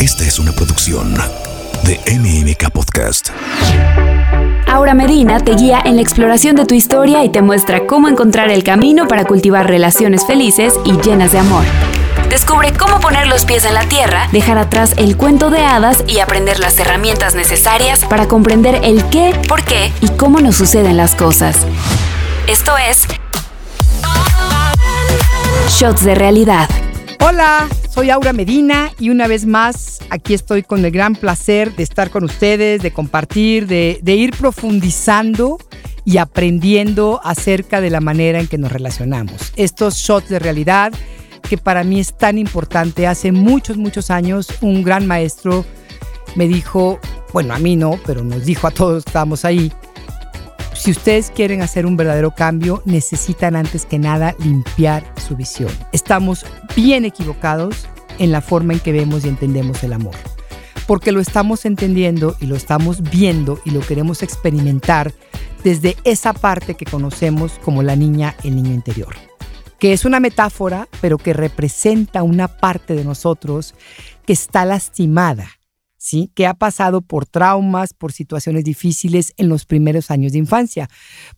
Esta es una producción de MMK Podcast. Aura Medina te guía en la exploración de tu historia y te muestra cómo encontrar el camino para cultivar relaciones felices y llenas de amor. Descubre cómo poner los pies en la tierra, dejar atrás el cuento de hadas y aprender las herramientas necesarias para comprender el qué, por qué y cómo nos suceden las cosas. Esto es Shots de Realidad. Hola, soy Aura Medina y una vez más aquí estoy con el gran placer de estar con ustedes, de compartir, de, ir profundizando y aprendiendo acerca de la manera en que nos relacionamos. Estos shots de realidad que para mí es tan importante. Hace muchos, muchos años un gran maestro me dijo, bueno, a mí no, pero nos dijo a todos que estábamos ahí, si ustedes quieren hacer un verdadero cambio, necesitan antes que nada limpiar su visión. Estamos bien equivocados en la forma en que vemos y entendemos el amor. Porque lo estamos entendiendo y lo estamos viendo y lo queremos experimentar desde esa parte que conocemos como la niña, el niño interior que es una metáfora, pero que representa una parte de nosotros que está lastimada, ¿sí? que ha pasado por traumas, por situaciones difíciles en los primeros años de infancia.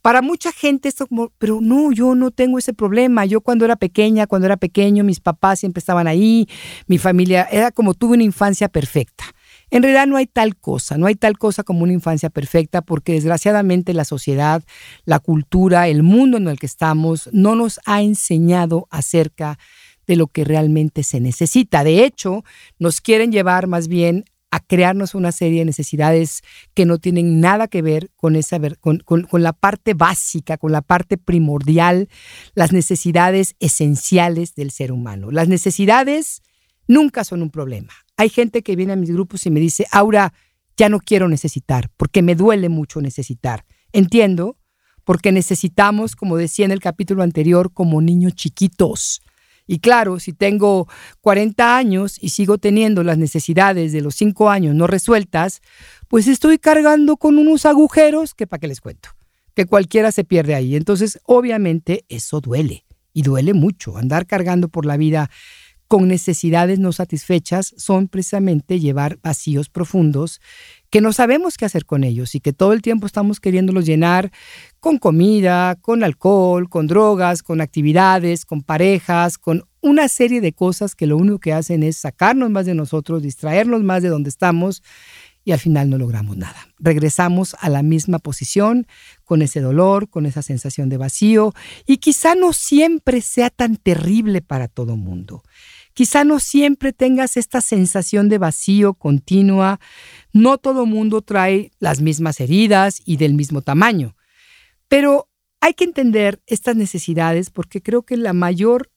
Para mucha gente esto como, pero no, yo no tengo ese problema. Yo cuando era pequeña, cuando era pequeño, mis papás siempre estaban ahí, mi familia, era como tuve una infancia perfecta. En realidad no hay tal cosa, no hay tal cosa como una infancia perfecta porque desgraciadamente la sociedad, la cultura, el mundo en el que estamos no nos ha enseñado acerca de lo que realmente se necesita. De hecho, nos quieren llevar más bien a crearnos una serie de necesidades que no tienen nada que ver con, esa, con, con, la parte básica, con la parte primordial, las necesidades esenciales del ser humano. Las necesidades nunca son un problema. Hay gente que viene a mis grupos y me dice, Aura, ya no quiero necesitar, porque me duele mucho necesitar. Entiendo, porque necesitamos, como decía en el capítulo anterior, como niños chiquitos. Y claro, si tengo 40 años y sigo teniendo las necesidades de los 5 años no resueltas, pues estoy cargando con unos agujeros que para qué les cuento, que cualquiera se pierde ahí. Entonces, obviamente, eso duele. Y duele mucho. Andar cargando por la vida con necesidades no satisfechas son precisamente llevar vacíos profundos que no sabemos qué hacer con ellos y que todo el tiempo estamos queriéndolos llenar con comida, con alcohol, con drogas, con actividades, con parejas, con una serie de cosas que lo único que hacen es sacarnos más de nosotros, distraernos más de donde estamos y al final no logramos nada. Regresamos a la misma posición con ese dolor, con esa sensación de vacío y quizá no siempre sea tan terrible para todo mundo. Quizá no siempre tengas esta sensación de vacío continua. No todo mundo trae las mismas heridas y del mismo tamaño. Pero hay que entender estas necesidades porque creo que la mayor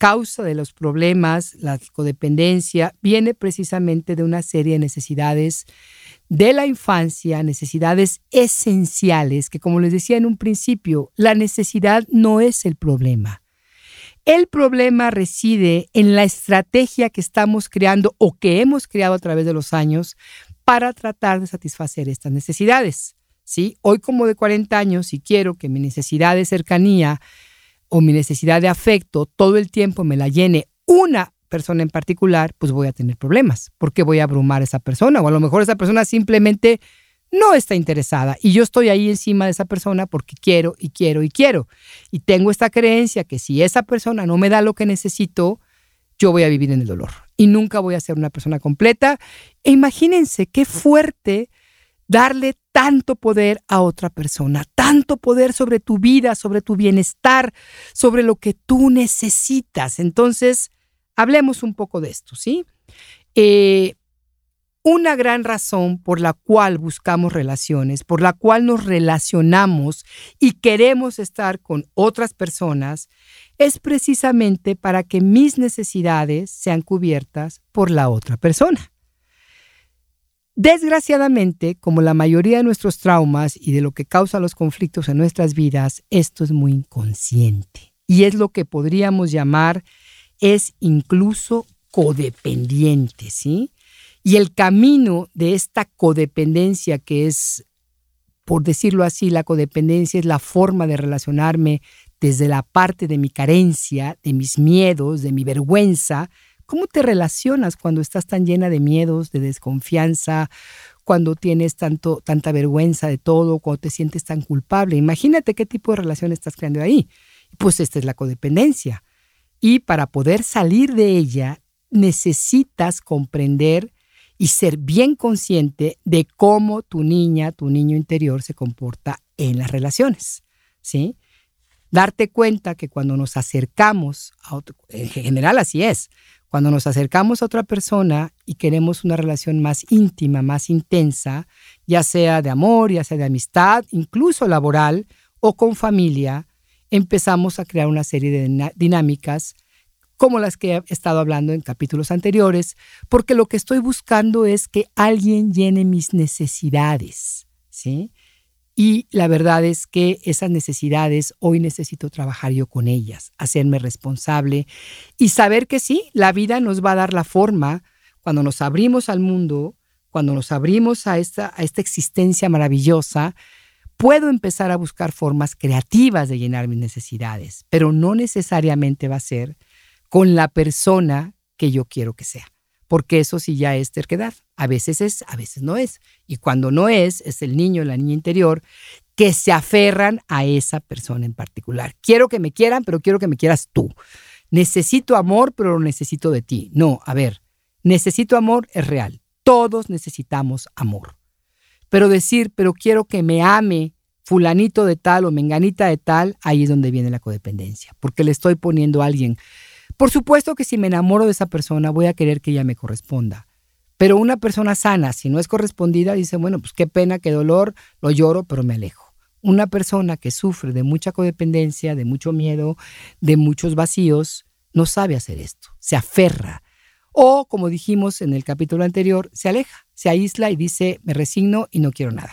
causa de los problemas, la codependencia, viene precisamente de una serie de necesidades de la infancia, necesidades esenciales, que como les decía en un principio, la necesidad no es el problema. El problema reside en la estrategia que estamos creando o que hemos creado a través de los años para tratar de satisfacer estas necesidades. ¿sí? Hoy como de 40 años, si quiero que mi necesidad de cercanía o mi necesidad de afecto todo el tiempo me la llene una persona en particular, pues voy a tener problemas, porque voy a abrumar a esa persona o a lo mejor esa persona simplemente no está interesada y yo estoy ahí encima de esa persona porque quiero y quiero y quiero. Y tengo esta creencia que si esa persona no me da lo que necesito, yo voy a vivir en el dolor y nunca voy a ser una persona completa. E imagínense qué fuerte darle tanto poder a otra persona, tanto poder sobre tu vida, sobre tu bienestar, sobre lo que tú necesitas. Entonces, hablemos un poco de esto, ¿sí? Eh, una gran razón por la cual buscamos relaciones, por la cual nos relacionamos y queremos estar con otras personas, es precisamente para que mis necesidades sean cubiertas por la otra persona. Desgraciadamente, como la mayoría de nuestros traumas y de lo que causa los conflictos en nuestras vidas, esto es muy inconsciente y es lo que podríamos llamar es incluso codependiente, ¿sí? Y el camino de esta codependencia, que es, por decirlo así, la codependencia es la forma de relacionarme desde la parte de mi carencia, de mis miedos, de mi vergüenza, ¿Cómo te relacionas cuando estás tan llena de miedos, de desconfianza, cuando tienes tanto, tanta vergüenza de todo, cuando te sientes tan culpable? Imagínate qué tipo de relación estás creando ahí. Pues esta es la codependencia. Y para poder salir de ella, necesitas comprender y ser bien consciente de cómo tu niña, tu niño interior se comporta en las relaciones, ¿sí? Darte cuenta que cuando nos acercamos, a en general así es, cuando nos acercamos a otra persona y queremos una relación más íntima, más intensa, ya sea de amor, ya sea de amistad, incluso laboral o con familia, empezamos a crear una serie de dinámicas como las que he estado hablando en capítulos anteriores, porque lo que estoy buscando es que alguien llene mis necesidades, ¿sí? Y la verdad es que esas necesidades hoy necesito trabajar yo con ellas, hacerme responsable y saber que sí, la vida nos va a dar la forma cuando nos abrimos al mundo, cuando nos abrimos a esta, a esta existencia maravillosa, puedo empezar a buscar formas creativas de llenar mis necesidades, pero no necesariamente va a ser con la persona que yo quiero que sea. Porque eso sí ya es terquedad. A veces es, a veces no es. Y cuando no es, es el niño, la niña interior, que se aferran a esa persona en particular. Quiero que me quieran, pero quiero que me quieras tú. Necesito amor, pero lo necesito de ti. No, a ver, necesito amor es real. Todos necesitamos amor. Pero decir, pero quiero que me ame fulanito de tal o menganita de tal, ahí es donde viene la codependencia. Porque le estoy poniendo a alguien por supuesto que si me enamoro de esa persona voy a querer que ella me corresponda. Pero una persona sana, si no es correspondida, dice, bueno, pues qué pena, qué dolor, lo lloro, pero me alejo. Una persona que sufre de mucha codependencia, de mucho miedo, de muchos vacíos, no sabe hacer esto, se aferra. O, como dijimos en el capítulo anterior, se aleja, se aísla y dice, me resigno y no quiero nada.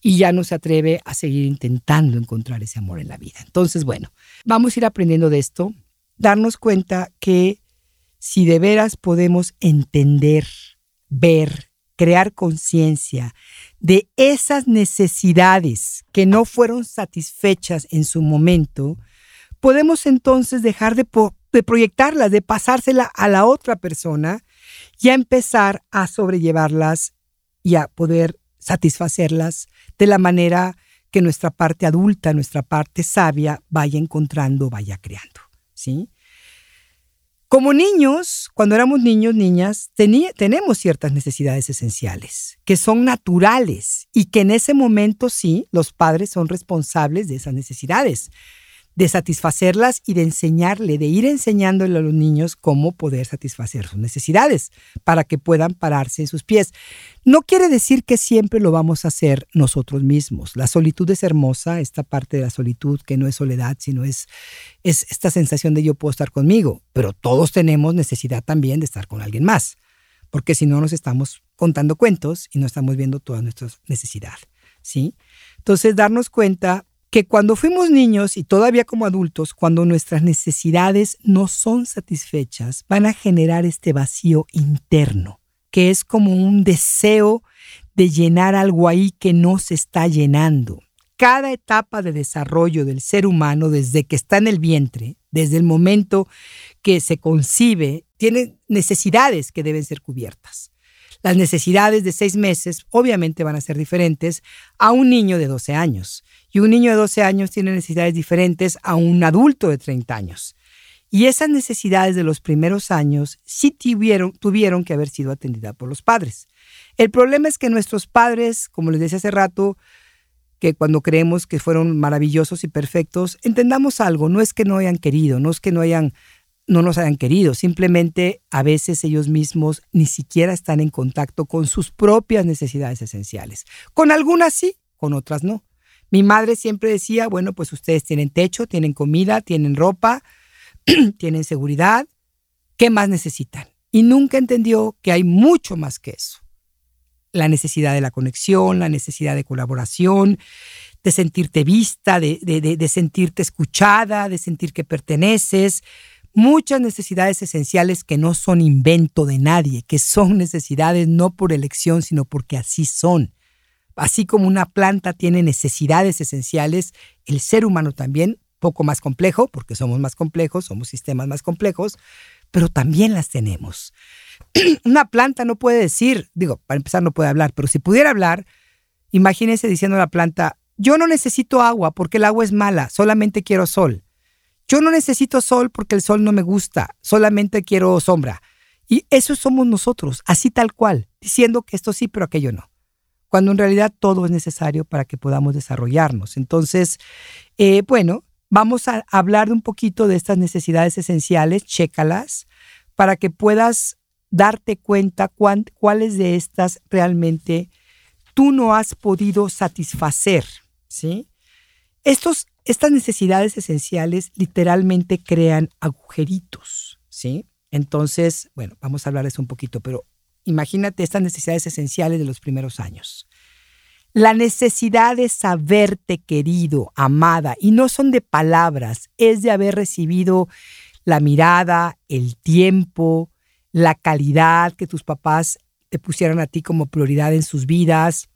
Y ya no se atreve a seguir intentando encontrar ese amor en la vida. Entonces, bueno, vamos a ir aprendiendo de esto darnos cuenta que si de veras podemos entender, ver, crear conciencia de esas necesidades que no fueron satisfechas en su momento, podemos entonces dejar de, proyectarlas, de pasársela a la otra persona y a empezar a sobrellevarlas y a poder satisfacerlas de la manera que nuestra parte adulta, nuestra parte sabia vaya encontrando, vaya creando. ¿sí? Como niños, cuando éramos niños, niñas, tenemos ciertas necesidades esenciales que son naturales y que en ese momento sí, los padres son responsables de esas necesidades de satisfacerlas y de enseñarle, de ir enseñándole a los niños cómo poder satisfacer sus necesidades para que puedan pararse en sus pies. No quiere decir que siempre lo vamos a hacer nosotros mismos. La solitud es hermosa, esta parte de la solitud que no es soledad, sino es, es esta sensación de yo puedo estar conmigo, pero todos tenemos necesidad también de estar con alguien más, porque si no nos estamos contando cuentos y no estamos viendo toda nuestra necesidad. ¿sí? Entonces, darnos cuenta que cuando fuimos niños y todavía como adultos, cuando nuestras necesidades no son satisfechas, van a generar este vacío interno, que es como un deseo de llenar algo ahí que no se está llenando. Cada etapa de desarrollo del ser humano, desde que está en el vientre, desde el momento que se concibe, tiene necesidades que deben ser cubiertas. Las necesidades de seis meses obviamente van a ser diferentes a un niño de 12 años. Y un niño de 12 años tiene necesidades diferentes a un adulto de 30 años. Y esas necesidades de los primeros años sí tuvieron, que haber sido atendidas por los padres. El problema es que nuestros padres, como les decía hace rato, que cuando creemos que fueron maravillosos y perfectos, entendamos algo, no es que no hayan querido, no es que no hayan no nos hayan querido, simplemente a veces ellos mismos ni siquiera están en contacto con sus propias necesidades esenciales. Con algunas sí, con otras no. Mi madre siempre decía, bueno, pues ustedes tienen techo, tienen comida, tienen ropa, tienen seguridad, ¿qué más necesitan? Y nunca entendió que hay mucho más que eso. La necesidad de la conexión, la necesidad de colaboración, de sentirte vista, de, de sentirte escuchada, de sentir que perteneces, muchas necesidades esenciales que no son invento de nadie, que son necesidades no por elección, sino porque así son. Así como una planta tiene necesidades esenciales, el ser humano también, poco más complejo, porque somos más complejos, somos sistemas más complejos, pero también las tenemos. Una planta no puede decir, digo, para empezar no puede hablar, pero si pudiera hablar, imagínese diciendo a la planta, yo no necesito agua porque el agua es mala, solamente quiero sol. Yo no necesito sol porque el sol no me gusta, solamente quiero sombra. Y eso somos nosotros, así tal cual, diciendo que esto sí, pero aquello no. Cuando en realidad todo es necesario para que podamos desarrollarnos. Entonces, eh, bueno, vamos a hablar un poquito de estas necesidades esenciales, chécalas, para que puedas darte cuenta cuáles de estas realmente tú no has podido satisfacer, ¿sí? Estos, estas necesidades esenciales literalmente crean agujeritos, ¿sí? Entonces, bueno, vamos a hablar de eso un poquito, pero imagínate estas necesidades esenciales de los primeros años. La necesidad de saberte querido, amada, y no son de palabras, es de haber recibido la mirada, el tiempo, la calidad que tus papás te pusieran a ti como prioridad en sus vidas,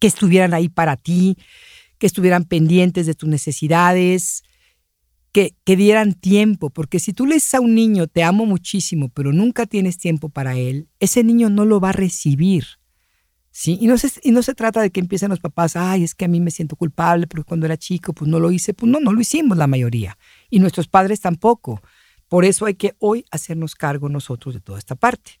que estuvieran ahí para ti, que estuvieran pendientes de tus necesidades, que, dieran tiempo, porque si tú le a un niño, te amo muchísimo, pero nunca tienes tiempo para él, ese niño no lo va a recibir. ¿sí? Y no, se, y no se trata de que empiecen los papás, ay, es que a mí me siento culpable porque cuando era chico, pues no lo hice. Pues no, no lo hicimos la mayoría. Y nuestros padres tampoco. Por eso hay que hoy hacernos cargo nosotros de toda esta parte.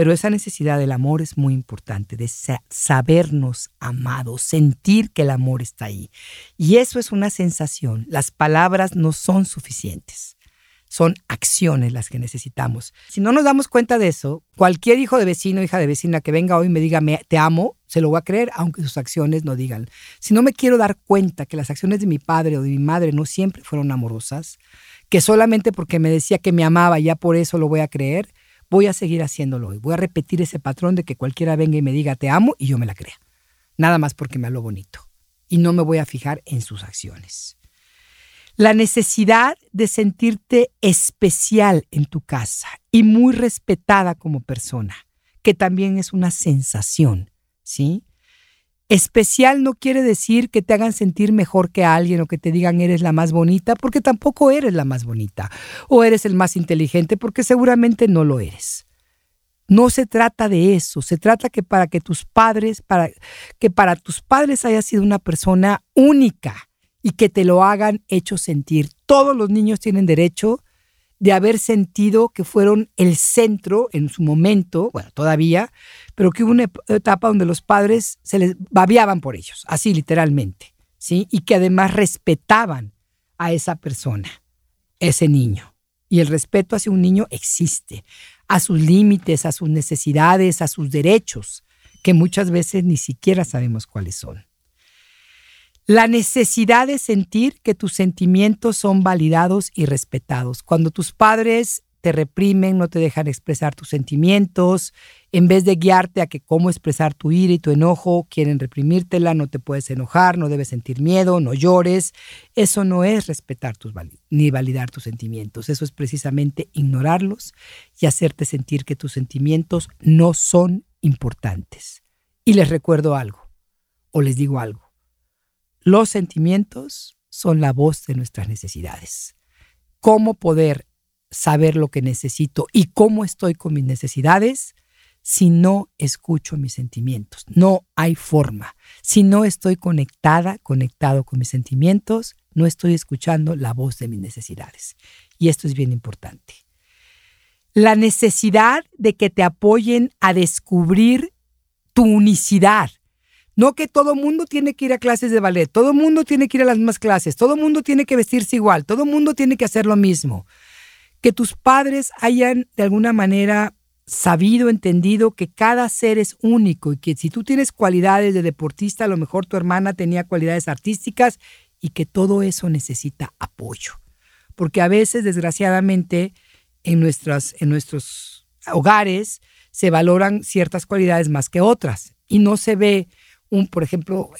Pero esa necesidad del amor es muy importante, de sabernos amados, sentir que el amor está ahí. Y eso es una sensación. Las palabras no son suficientes son acciones las que necesitamos. Si no nos damos cuenta de eso, cualquier hijo de vecino, hija de vecina que venga hoy y me diga te amo, se lo voy a creer, aunque sus acciones no digan. Si no me quiero dar cuenta que las acciones de mi padre o de mi madre no siempre fueron amorosas, que solamente porque me decía que me amaba, ya por eso lo voy a creer, voy a seguir haciéndolo hoy. Voy a repetir ese patrón de que cualquiera venga y me diga te amo y yo me la crea. Nada más porque me habló bonito. Y no me voy a fijar en sus acciones. La necesidad de sentirte especial en tu casa y muy respetada como persona, que también es una sensación, ¿sí? Especial no quiere decir que te hagan sentir mejor que alguien o que te digan eres la más bonita, porque tampoco eres la más bonita, o eres el más inteligente, porque seguramente no lo eres. No se trata de eso, se trata que para que tus padres, para que para tus padres hayas sido una persona única, y que te lo hagan hecho sentir. Todos los niños tienen derecho de haber sentido que fueron el centro en su momento, bueno, todavía, pero que hubo una etapa donde los padres se les babiaban por ellos, así literalmente, ¿sí? Y que además respetaban a esa persona, ese niño. Y el respeto hacia un niño existe, a sus límites, a sus necesidades, a sus derechos, que muchas veces ni siquiera sabemos cuáles son. La necesidad de sentir que tus sentimientos son validados y respetados. Cuando tus padres te reprimen, no te dejan expresar tus sentimientos, en vez de guiarte a que cómo expresar tu ira y tu enojo, quieren reprimírtela, no te puedes enojar, no debes sentir miedo, no llores. Eso no es respetar tus ni validar tus sentimientos, eso es precisamente ignorarlos y hacerte sentir que tus sentimientos no son importantes. Y les recuerdo algo, o les digo algo. Los sentimientos son la voz de nuestras necesidades. ¿Cómo poder saber lo que necesito y cómo estoy con mis necesidades si no escucho mis sentimientos? No hay forma. Si no estoy conectada, conectado con mis sentimientos, no estoy escuchando la voz de mis necesidades. Y esto es bien importante. La necesidad de que te apoyen a descubrir tu unicidad, no que todo mundo tiene que ir a clases de ballet, todo mundo tiene que ir a las mismas clases, todo mundo tiene que vestirse igual, todo mundo tiene que hacer lo mismo. Que tus padres hayan de alguna manera sabido, entendido que cada ser es único y que si tú tienes cualidades de deportista, a lo mejor tu hermana tenía cualidades artísticas y que todo eso necesita apoyo. Porque a veces, desgraciadamente, en, nuestras, en nuestros hogares se valoran ciertas cualidades más que otras y no se ve un, por ejemplo,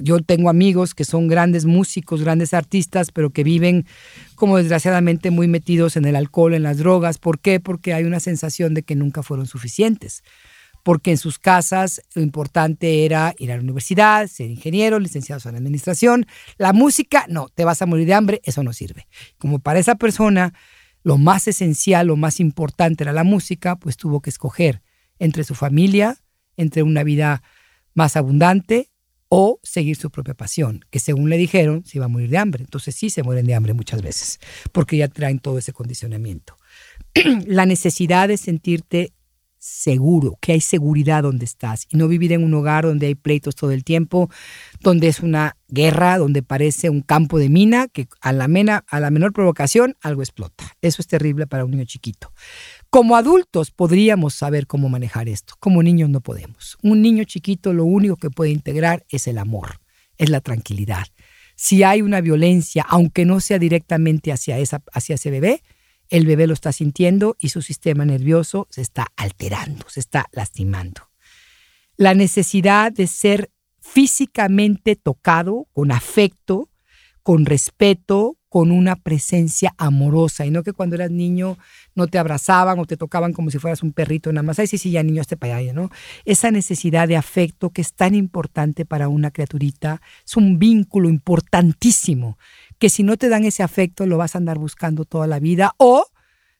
yo tengo amigos que son grandes músicos, grandes artistas, pero que viven como desgraciadamente muy metidos en el alcohol, en las drogas. ¿Por qué? Porque hay una sensación de que nunca fueron suficientes. Porque en sus casas lo importante era ir a la universidad, ser ingeniero, licenciados en administración. La música, no, te vas a morir de hambre, eso no sirve. Como para esa persona lo más esencial, lo más importante era la música, pues tuvo que escoger entre su familia, entre una vida más abundante o seguir su propia pasión, que según le dijeron se iba a morir de hambre. Entonces sí se mueren de hambre muchas veces, porque ya traen todo ese condicionamiento. la necesidad de sentirte seguro, que hay seguridad donde estás y no vivir en un hogar donde hay pleitos todo el tiempo, donde es una guerra, donde parece un campo de mina, que a la, a la menor provocación algo explota. Eso es terrible para un niño chiquito. Como adultos podríamos saber cómo manejar esto, como niños no podemos. Un niño chiquito lo único que puede integrar es el amor, es la tranquilidad. Si hay una violencia, aunque no sea directamente hacia, esa, hacia ese bebé, el bebé lo está sintiendo y su sistema nervioso se está alterando, se está lastimando. La necesidad de ser físicamente tocado con afecto, con respeto, con una presencia amorosa y no que cuando eras niño no te abrazaban o te tocaban como si fueras un perrito nada más. Ay, sí, sí, ya niño, este para allá, ¿no? Esa necesidad de afecto que es tan importante para una criaturita es un vínculo importantísimo que si no te dan ese afecto lo vas a andar buscando toda la vida o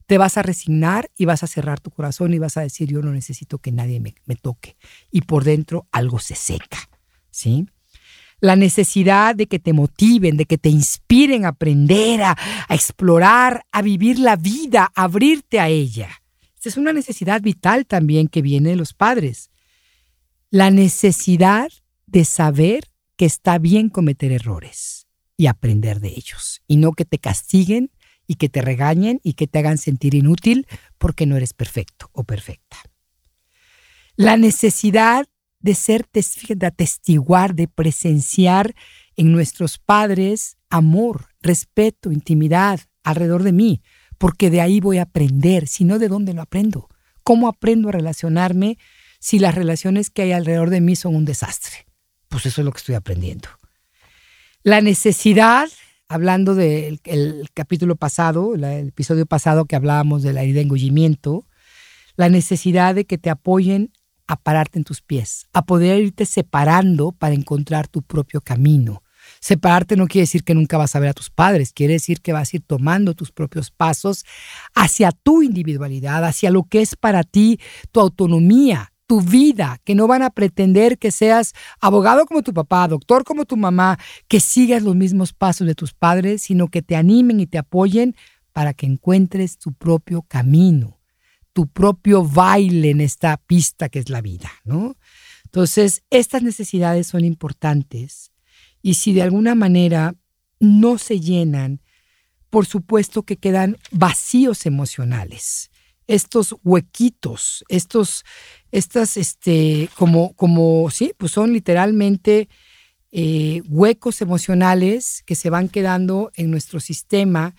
te vas a resignar y vas a cerrar tu corazón y vas a decir yo no necesito que nadie me, me toque y por dentro algo se seca, ¿sí? La necesidad de que te motiven, de que te inspiren a aprender, a, explorar, a vivir la vida, a abrirte a ella. Esta es una necesidad vital también que viene de los padres. La necesidad de saber que está bien cometer errores y aprender de ellos, y no que te castiguen y que te regañen y que te hagan sentir inútil porque no eres perfecto o perfecta. La necesidad de ser, de atestiguar, de presenciar en nuestros padres amor, respeto, intimidad alrededor de mí, porque de ahí voy a aprender, si no, ¿de dónde lo aprendo? ¿Cómo aprendo a relacionarme si las relaciones que hay alrededor de mí son un desastre? Pues eso es lo que estoy aprendiendo. La necesidad, hablando del capítulo pasado, el episodio pasado que hablábamos de la herida de engullimiento, la necesidad de que te apoyen a pararte en tus pies, a poder irte separando para encontrar tu propio camino. Separarte no quiere decir que nunca vas a ver a tus padres, quiere decir que vas a ir tomando tus propios pasos hacia tu individualidad, hacia lo que es para ti tu autonomía, tu vida, que no van a pretender que seas abogado como tu papá, doctor como tu mamá, que sigas los mismos pasos de tus padres, sino que te animen y te apoyen para que encuentres tu propio camino tu propio baile en esta pista que es la vida, ¿no? Entonces, estas necesidades son importantes y si de alguna manera no se llenan, por supuesto que quedan vacíos emocionales. Estos huequitos, estos, estas, este, como, como, sí, pues son literalmente eh, huecos emocionales que se van quedando en nuestro sistema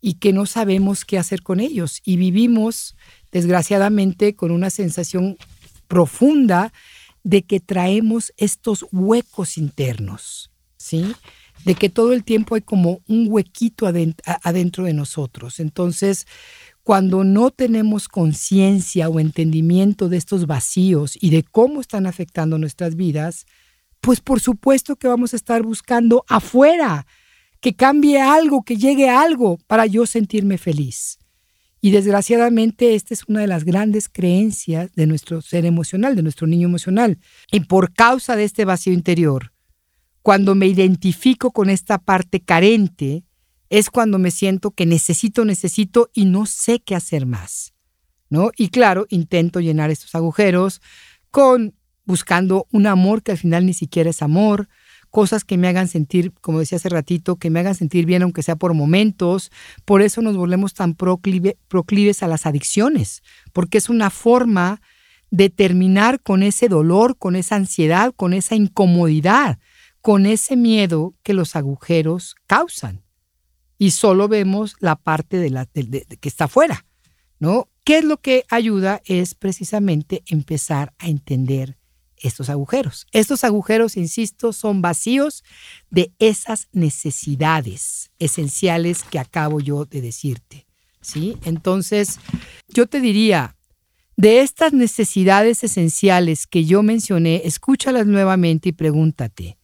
y que no sabemos qué hacer con ellos. Y vivimos desgraciadamente con una sensación profunda de que traemos estos huecos internos, ¿sí? De que todo el tiempo hay como un huequito adentro, de nosotros. Entonces, cuando no tenemos conciencia o entendimiento de estos vacíos y de cómo están afectando nuestras vidas, pues por supuesto que vamos a estar buscando afuera que cambie algo, que llegue algo para yo sentirme feliz. Y desgraciadamente esta es una de las grandes creencias de nuestro ser emocional, de nuestro niño emocional. Y por causa de este vacío interior, cuando me identifico con esta parte carente, es cuando me siento que necesito, necesito y no sé qué hacer más. ¿no? Y claro, intento llenar estos agujeros con buscando un amor que al final ni siquiera es amor, cosas que me hagan sentir, como decía hace ratito, que me hagan sentir bien aunque sea por momentos. Por eso nos volvemos tan proclives a las adicciones, porque es una forma de terminar con ese dolor, con esa ansiedad, con esa incomodidad, con ese miedo que los agujeros causan. Y solo vemos la parte de la, que está afuera, ¿no? ¿Qué es lo que ayuda? Es precisamente empezar a entender estos agujeros. Estos agujeros, insisto, son vacíos de esas necesidades esenciales que acabo yo de decirte. ¿sí? Entonces, yo te diría, de estas necesidades esenciales que yo mencioné, escúchalas nuevamente y pregúntate,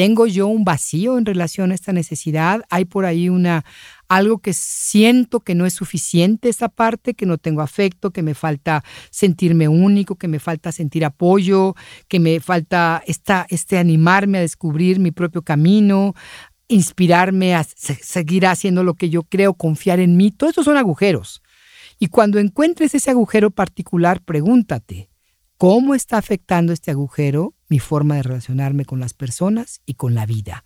tengo yo un vacío en relación a esta necesidad, hay por ahí una algo que siento que no es suficiente esa parte, que no tengo afecto, que me falta sentirme único, que me falta sentir apoyo, que me falta esta, este animarme a descubrir mi propio camino, inspirarme a seguir haciendo lo que yo creo, confiar en mí. Todos estos son agujeros. Y cuando encuentres ese agujero particular, pregúntate, ¿cómo está afectando este agujero mi forma de relacionarme con las personas y con la vida?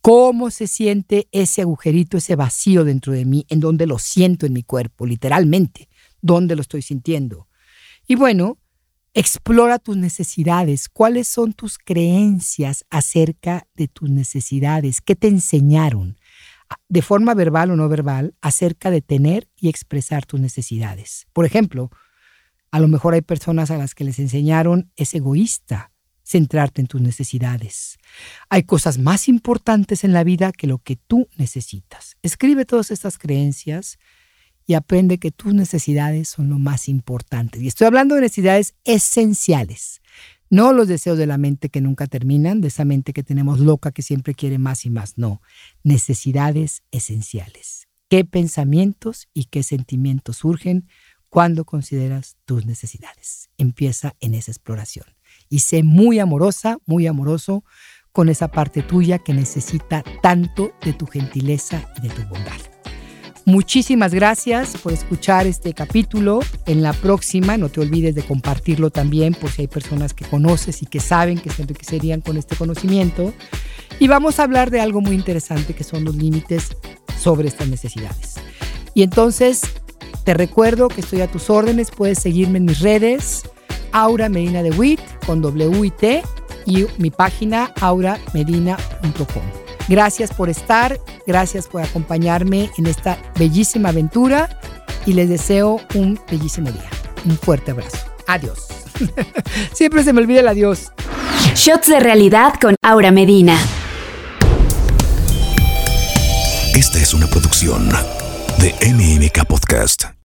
¿Cómo se siente ese agujerito, ese vacío dentro de mí, en donde lo siento en mi cuerpo, literalmente, dónde lo estoy sintiendo? Y bueno, explora tus necesidades, cuáles son tus creencias acerca de tus necesidades, qué te enseñaron, de forma verbal o no verbal acerca de tener y expresar tus necesidades. Por ejemplo, a lo mejor hay personas a las que les enseñaron es egoísta centrarte en tus necesidades. Hay cosas más importantes en la vida que lo que tú necesitas. Escribe todas estas creencias y aprende que tus necesidades son lo más importante. Y estoy hablando de necesidades esenciales. No los deseos de la mente que nunca terminan, de esa mente que tenemos loca que siempre quiere más y más. No, necesidades esenciales. ¿Qué pensamientos y qué sentimientos surgen cuando consideras tus necesidades? Empieza en esa exploración. Y sé muy amorosa, muy amoroso con esa parte tuya que necesita tanto de tu gentileza y de tu bondad. Muchísimas gracias por escuchar este capítulo. En la próxima, no te olvides de compartirlo también por si hay personas que conoces y que saben que se enriquecerían con este conocimiento. Y vamos a hablar de algo muy interesante que son los límites sobre estas necesidades. Y entonces, te recuerdo que estoy a tus órdenes. Puedes seguirme en mis redes, Aura Medina de WIT con W y T y mi página auramedina.com. Gracias por estar, gracias por acompañarme en esta bellísima aventura y les deseo un bellísimo día. Un fuerte abrazo. Adiós. Siempre se me olvida el adiós. Shots de realidad con Aura Medina. Esta es una producción de MMK Podcast.